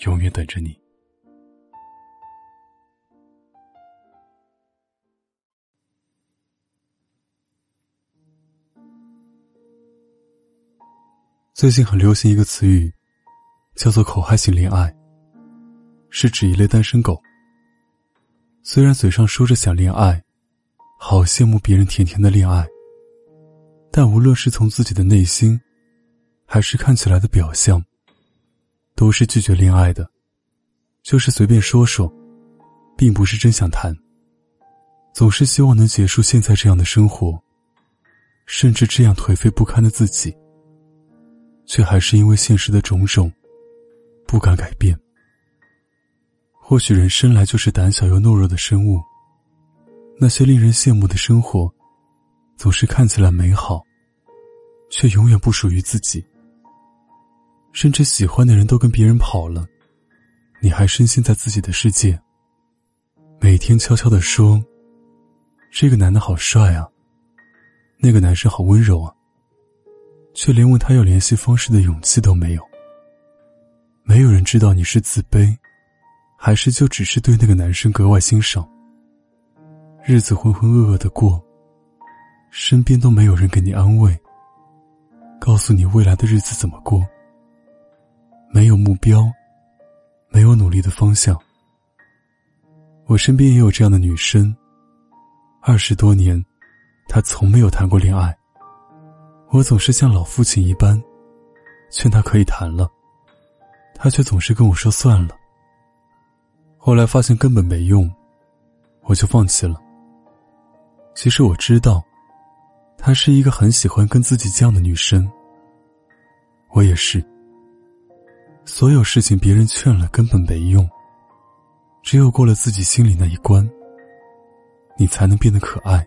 永远等着你。最近很流行一个词语，叫做“口嗨型恋爱”，是指一类单身狗。虽然嘴上说着想恋爱，好羡慕别人甜甜的恋爱，但无论是从自己的内心，还是看起来的表象。都是拒绝恋爱的，就是随便说说，并不是真想谈。总是希望能结束现在这样的生活，甚至这样颓废不堪的自己，却还是因为现实的种种，不敢改变。或许人生来就是胆小又懦弱的生物，那些令人羡慕的生活，总是看起来美好，却永远不属于自己。甚至喜欢的人都跟别人跑了，你还深陷在自己的世界。每天悄悄的说：“这个男的好帅啊，那个男生好温柔啊。”却连问他要联系方式的勇气都没有。没有人知道你是自卑，还是就只是对那个男生格外欣赏。日子浑浑噩噩的过，身边都没有人给你安慰，告诉你未来的日子怎么过。没有目标，没有努力的方向。我身边也有这样的女生。二十多年，她从没有谈过恋爱。我总是像老父亲一般，劝她可以谈了，她却总是跟我说算了。后来发现根本没用，我就放弃了。其实我知道，她是一个很喜欢跟自己犟的女生。我也是。所有事情别人劝了根本没用，只有过了自己心里那一关，你才能变得可爱，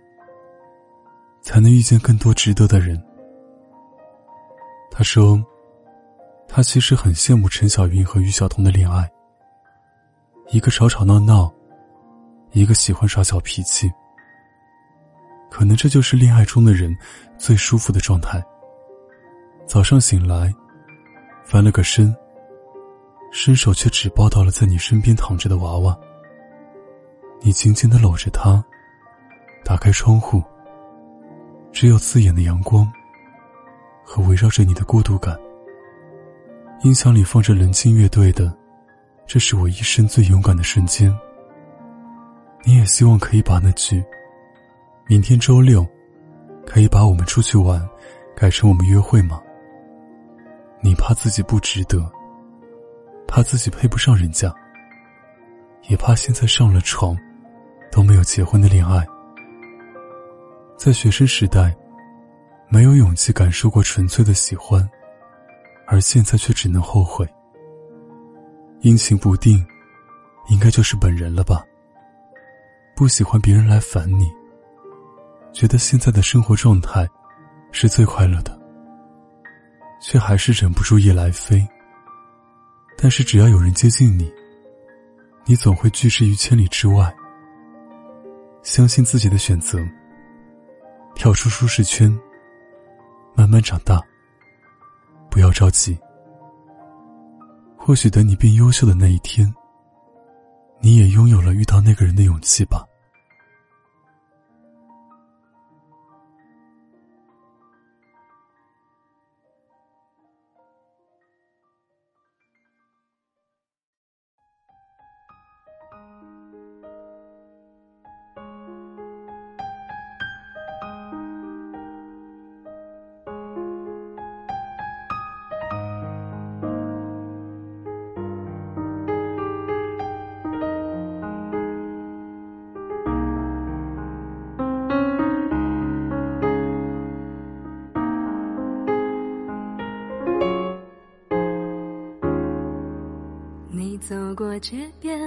才能遇见更多值得的人。他说，他其实很羡慕陈小云和于晓彤的恋爱，一个吵吵闹闹，一个喜欢耍小脾气。可能这就是恋爱中的人最舒服的状态。早上醒来，翻了个身。伸手却只抱到了在你身边躺着的娃娃。你紧紧的搂着他，打开窗户，只有刺眼的阳光和围绕着你的孤独感。音响里放着冷清乐队的《这是我一生最勇敢的瞬间》。你也希望可以把那句“明天周六，可以把我们出去玩”改成“我们约会吗？”你怕自己不值得。怕自己配不上人家，也怕现在上了床都没有结婚的恋爱。在学生时代，没有勇气感受过纯粹的喜欢，而现在却只能后悔。阴晴不定，应该就是本人了吧？不喜欢别人来烦你，觉得现在的生活状态是最快乐的，却还是忍不住夜来飞。但是只要有人接近你，你总会拒之于千里之外。相信自己的选择，跳出舒适圈，慢慢长大。不要着急，或许等你变优秀的那一天，你也拥有了遇到那个人的勇气吧。过街边，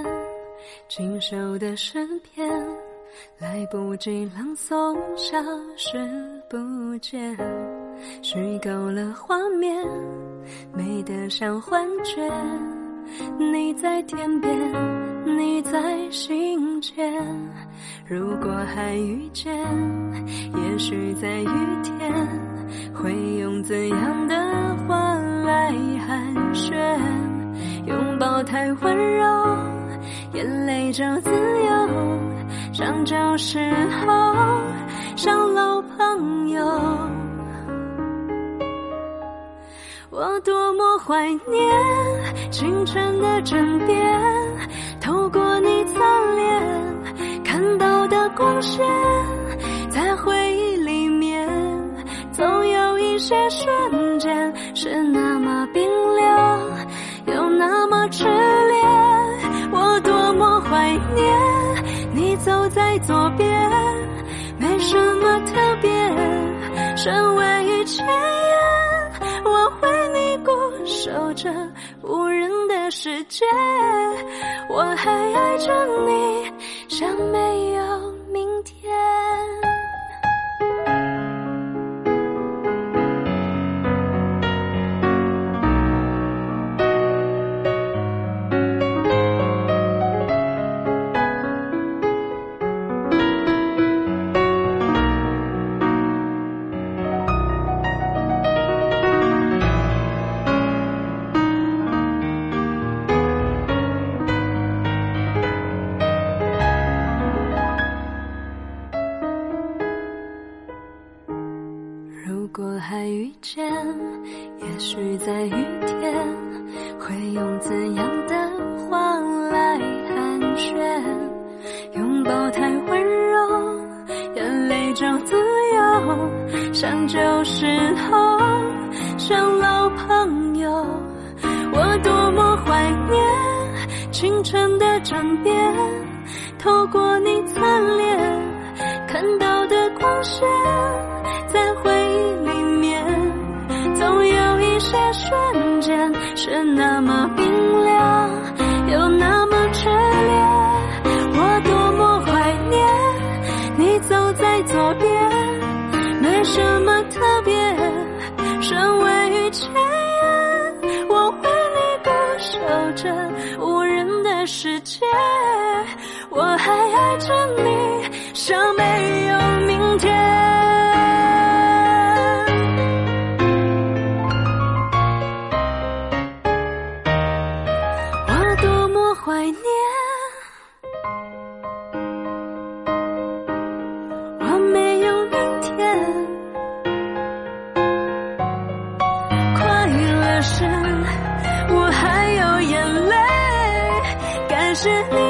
经手的诗篇，来不及朗诵，消失不见，虚构了画面，美得像幻觉。你在天边，你在心间。如果还遇见，也许在雨天，会用怎样的话拥抱太温柔，眼泪就自由。像旧时候，像老朋友。我多么怀念清晨的枕边，透过你侧脸看到的光线，在回忆里面，总有一些瞬间痴恋。我多么怀念你走在左边，没什么特别，身为一千年，我为你固。守着无人的世界，我还爱着你，像没如果还遇见，也许在雨天，会用怎样的话来寒暄？拥抱太温柔，眼泪就自由，像旧时候，像老朋友。我多么怀念清晨的枕边，透过你侧脸看到的光线，什么特别。身为前缘，我为你不守着无人的世界。我还爱着你，像没有明天。是，你。